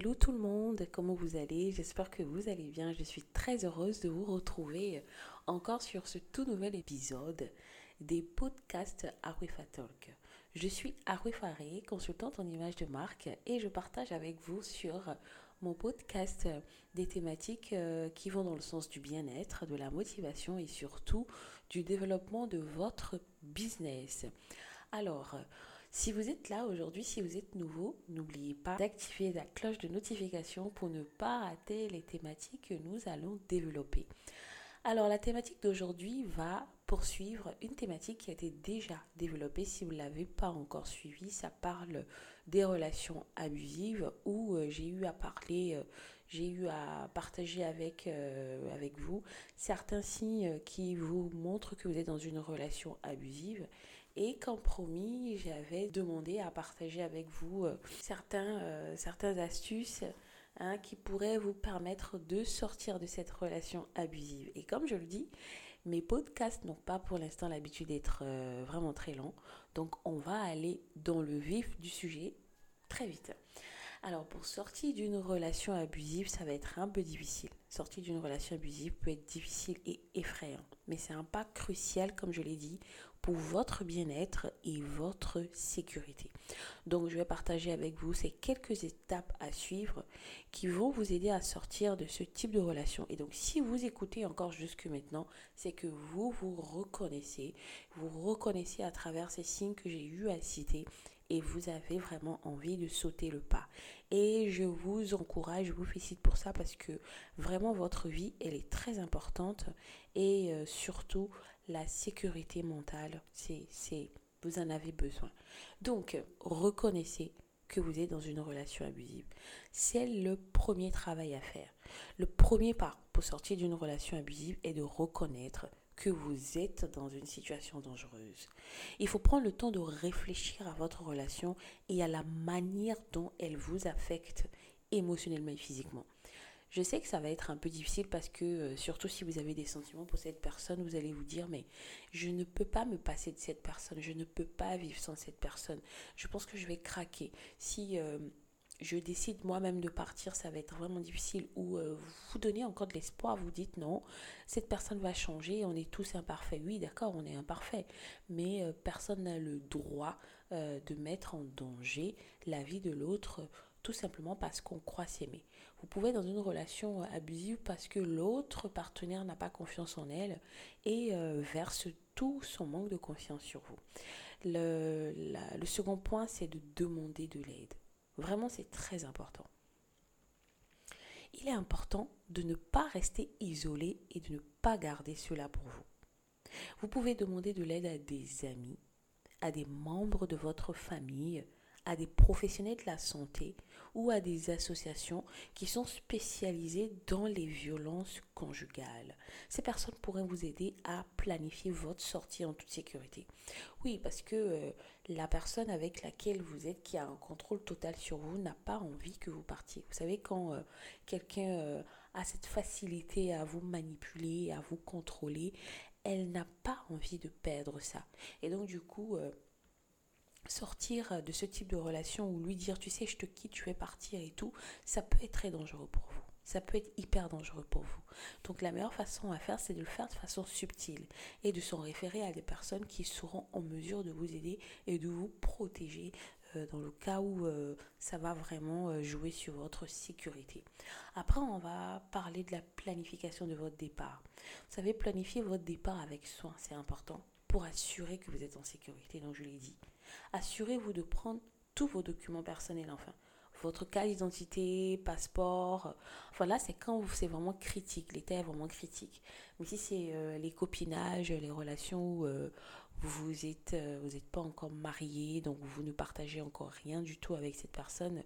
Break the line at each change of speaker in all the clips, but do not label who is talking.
Hello tout le monde, comment vous allez? J'espère que vous allez bien. Je suis très heureuse de vous retrouver encore sur ce tout nouvel épisode des podcasts Arifa Talk. Je suis Arifa consultante en image de marque et je partage avec vous sur mon podcast des thématiques euh, qui vont dans le sens du bien-être, de la motivation et surtout du développement de votre business. Alors, si vous êtes là aujourd'hui, si vous êtes nouveau, n'oubliez pas d'activer la cloche de notification pour ne pas rater les thématiques que nous allons développer. Alors la thématique d'aujourd'hui va poursuivre une thématique qui a été déjà développée. Si vous ne l'avez pas encore suivie, ça parle des relations abusives où euh, j'ai eu à parler, euh, j'ai eu à partager avec, euh, avec vous certains signes qui vous montrent que vous êtes dans une relation abusive et comme promis, j'avais demandé à partager avec vous euh, certains, euh, certaines astuces hein, qui pourraient vous permettre de sortir de cette relation abusive. Et comme je le dis, mes podcasts n'ont pas pour l'instant l'habitude d'être euh, vraiment très longs. Donc on va aller dans le vif du sujet très vite. Alors pour sortir d'une relation abusive, ça va être un peu difficile. Sortir d'une relation abusive peut être difficile et effrayant, mais c'est un pas crucial, comme je l'ai dit, pour votre bien-être et votre sécurité. Donc je vais partager avec vous ces quelques étapes à suivre qui vont vous aider à sortir de ce type de relation. Et donc si vous écoutez encore jusque maintenant, c'est que vous vous reconnaissez, vous reconnaissez à travers ces signes que j'ai eu à citer et vous avez vraiment envie de sauter le pas. Et je vous encourage, je vous félicite pour ça parce que vraiment votre vie, elle est très importante et euh, surtout la sécurité mentale, c'est, vous en avez besoin. Donc, reconnaissez que vous êtes dans une relation abusive. C'est le premier travail à faire. Le premier pas pour sortir d'une relation abusive est de reconnaître que vous êtes dans une situation dangereuse. Il faut prendre le temps de réfléchir à votre relation et à la manière dont elle vous affecte émotionnellement et physiquement. Je sais que ça va être un peu difficile parce que, euh, surtout si vous avez des sentiments pour cette personne, vous allez vous dire, mais je ne peux pas me passer de cette personne, je ne peux pas vivre sans cette personne. Je pense que je vais craquer. Si euh, je décide moi-même de partir, ça va être vraiment difficile. Ou euh, vous donnez encore de l'espoir, vous dites non, cette personne va changer, on est tous imparfaits. Oui, d'accord, on est imparfaits, mais personne n'a le droit de mettre en danger la vie de l'autre tout simplement parce qu'on croit s'aimer. Vous pouvez être dans une relation abusive parce que l'autre partenaire n'a pas confiance en elle et euh, verse tout son manque de confiance sur vous. Le, le second point, c'est de demander de l'aide. Vraiment, c'est très important. Il est important de ne pas rester isolé et de ne pas garder cela pour vous. Vous pouvez demander de l'aide à des amis, à des membres de votre famille, à des professionnels de la santé ou à des associations qui sont spécialisées dans les violences conjugales. Ces personnes pourraient vous aider à planifier votre sortie en toute sécurité. Oui, parce que euh, la personne avec laquelle vous êtes, qui a un contrôle total sur vous, n'a pas envie que vous partiez. Vous savez, quand euh, quelqu'un euh, a cette facilité à vous manipuler, à vous contrôler, elle n'a pas envie de perdre ça. Et donc, du coup, sortir de ce type de relation ou lui dire tu sais je te quitte, je vais partir et tout, ça peut être très dangereux pour vous. Ça peut être hyper dangereux pour vous. Donc la meilleure façon à faire, c'est de le faire de façon subtile et de s'en référer à des personnes qui seront en mesure de vous aider et de vous protéger euh, dans le cas où euh, ça va vraiment euh, jouer sur votre sécurité. Après, on va parler de la planification de votre départ. Vous savez, planifier votre départ avec soin, c'est important pour assurer que vous êtes en sécurité, donc je l'ai dit. Assurez-vous de prendre tous vos documents personnels, enfin, votre carte d'identité, passeport. Enfin là, c'est quand c'est vraiment critique, l'état est vraiment critique. Mais si c'est euh, les copinages, les relations où euh, vous êtes, euh, vous n'êtes pas encore marié, donc vous ne partagez encore rien du tout avec cette personne,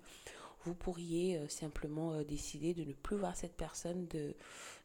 vous pourriez euh, simplement euh, décider de ne plus voir cette personne, de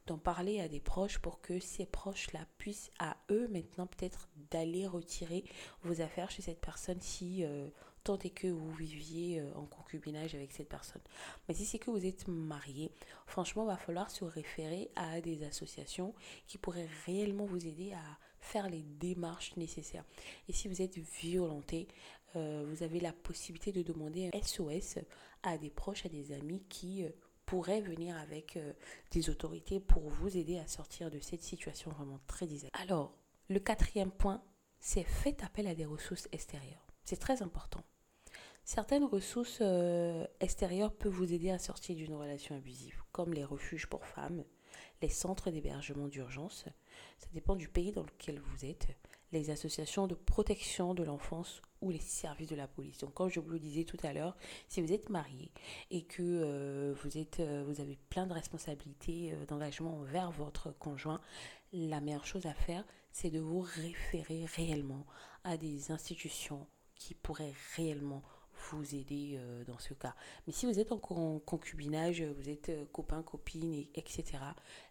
d'en parler à des proches pour que ces proches-là puissent à eux maintenant peut-être d'aller retirer vos affaires chez cette personne si euh, tant est que vous viviez en concubinage avec cette personne. Mais si c'est que vous êtes marié, franchement, il va falloir se référer à des associations qui pourraient réellement vous aider à faire les démarches nécessaires. Et si vous êtes violenté, euh, vous avez la possibilité de demander un SOS à des proches, à des amis qui euh, pourraient venir avec euh, des autorités pour vous aider à sortir de cette situation vraiment très désagréable. Alors, le quatrième point, c'est faites appel à des ressources extérieures. C'est très important. Certaines ressources extérieures peuvent vous aider à sortir d'une relation abusive, comme les refuges pour femmes, les centres d'hébergement d'urgence. Ça dépend du pays dans lequel vous êtes les associations de protection de l'enfance ou les services de la police. Donc, comme je vous le disais tout à l'heure, si vous êtes marié et que euh, vous, êtes, euh, vous avez plein de responsabilités, euh, d'engagement envers votre conjoint, la meilleure chose à faire, c'est de vous référer réellement à des institutions qui pourraient réellement vous aider dans ce cas. Mais si vous êtes en concubinage, vous êtes copain, copine, etc.,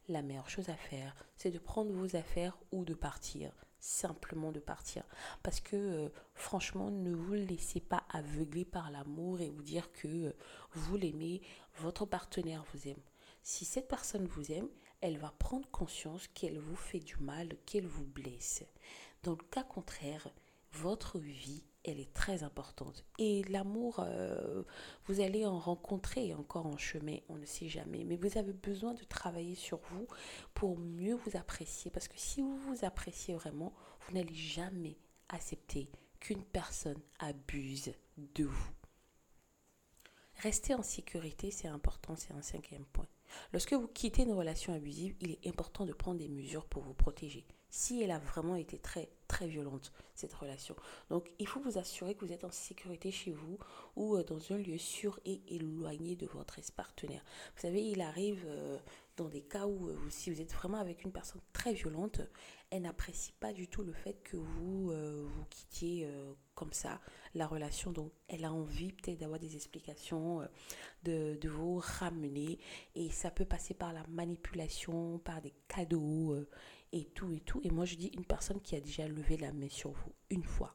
la meilleure chose à faire, c'est de prendre vos affaires ou de partir simplement de partir. Parce que euh, franchement, ne vous laissez pas aveugler par l'amour et vous dire que euh, vous l'aimez, votre partenaire vous aime. Si cette personne vous aime, elle va prendre conscience qu'elle vous fait du mal, qu'elle vous blesse. Dans le cas contraire, votre vie elle est très importante. Et l'amour, euh, vous allez en rencontrer encore en chemin, on ne sait jamais. Mais vous avez besoin de travailler sur vous pour mieux vous apprécier. Parce que si vous vous appréciez vraiment, vous n'allez jamais accepter qu'une personne abuse de vous. Rester en sécurité, c'est important, c'est un cinquième point. Lorsque vous quittez une relation abusive, il est important de prendre des mesures pour vous protéger si elle a vraiment été très très violente cette relation. Donc il faut vous assurer que vous êtes en sécurité chez vous ou euh, dans un lieu sûr et éloigné de votre ex-partenaire. Vous savez, il arrive euh, dans des cas où euh, si vous êtes vraiment avec une personne très violente, elle n'apprécie pas du tout le fait que vous quittiez comme ça la relation. Donc elle a envie peut-être d'avoir des explications, de, de vous ramener et ça peut passer par la manipulation, par des cadeaux et tout et tout. Et moi, je dis, une personne qui a déjà levé la main sur vous une fois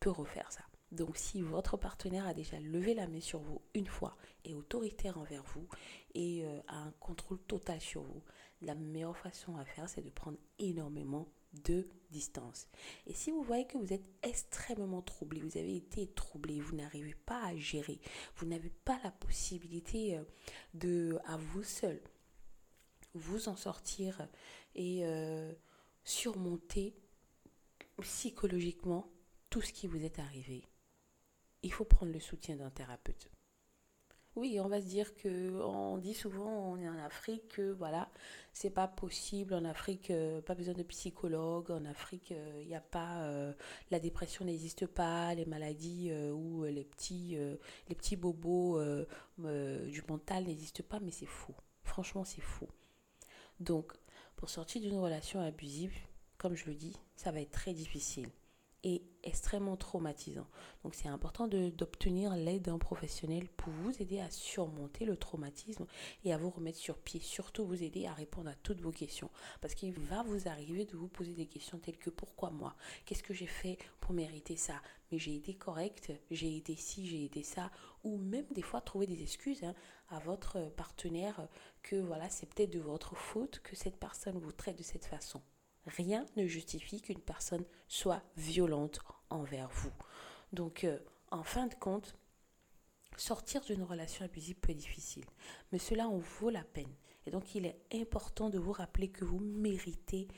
peut refaire ça. Donc si votre partenaire a déjà levé la main sur vous une fois, est autoritaire envers vous et euh, a un contrôle total sur vous, la meilleure façon à faire, c'est de prendre énormément de distance. Et si vous voyez que vous êtes extrêmement troublé, vous avez été troublé, vous n'arrivez pas à gérer, vous n'avez pas la possibilité euh, de, à vous seul, vous en sortir et euh, surmonter psychologiquement tout ce qui vous est arrivé. Il faut prendre le soutien d'un thérapeute. Oui, on va se dire que on dit souvent on est en Afrique que voilà, c'est pas possible en Afrique, euh, pas besoin de psychologue, en Afrique il euh, a pas la dépression n'existe pas, les maladies ou les petits les petits bobos du mental n'existent pas mais c'est faux. Franchement, c'est faux. Donc pour sortir d'une relation abusive, comme je le dis, ça va être très difficile et extrêmement traumatisant. Donc c'est important d'obtenir l'aide d'un professionnel pour vous aider à surmonter le traumatisme et à vous remettre sur pied. Surtout vous aider à répondre à toutes vos questions. Parce qu'il va vous arriver de vous poser des questions telles que pourquoi moi? Qu'est-ce que j'ai fait pour mériter ça? Mais j'ai été correcte, j'ai été ci, j'ai été ça. Ou même des fois trouver des excuses hein, à votre partenaire que voilà, c'est peut-être de votre faute que cette personne vous traite de cette façon. Rien ne justifie qu'une personne soit violente envers vous. Donc, euh, en fin de compte, sortir d'une relation abusive peut être difficile, mais cela en vaut la peine. Et donc, il est important de vous rappeler que vous méritez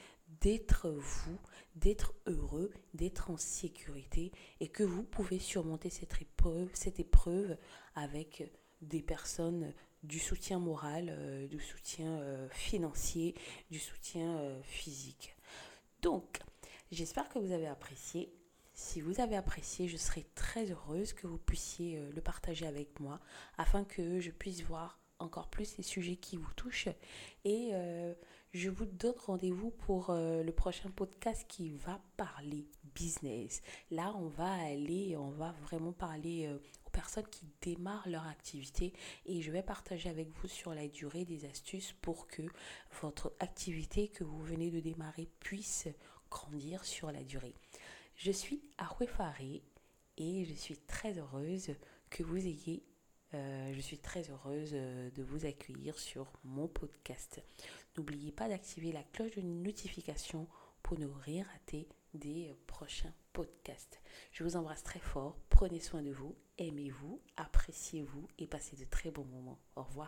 d'être vous, d'être heureux, d'être en sécurité et que vous pouvez surmonter cette épreuve, cette épreuve avec des personnes du soutien moral, euh, du soutien euh, financier, du soutien physique. Donc, j'espère que vous avez apprécié. Si vous avez apprécié, je serai très heureuse que vous puissiez euh, le partager avec moi afin que je puisse voir encore plus les sujets qui vous touchent. Et euh, je vous donne rendez-vous pour euh, le prochain podcast qui va parler business. Là, on va aller, on va vraiment parler personnes qui démarrent leur activité et je vais partager avec vous sur la durée des astuces pour que votre activité que vous venez de démarrer puisse grandir sur la durée. Je suis Faré et je suis très heureuse que vous ayez euh, je suis très heureuse euh, de vous accueillir sur mon podcast. N'oubliez pas d'activer la cloche de notification pour ne rien rater des prochains Je vous embrasse très fort. Prenez soin de vous, aimez-vous, appréciez-vous et passez de très bons moments. Au revoir.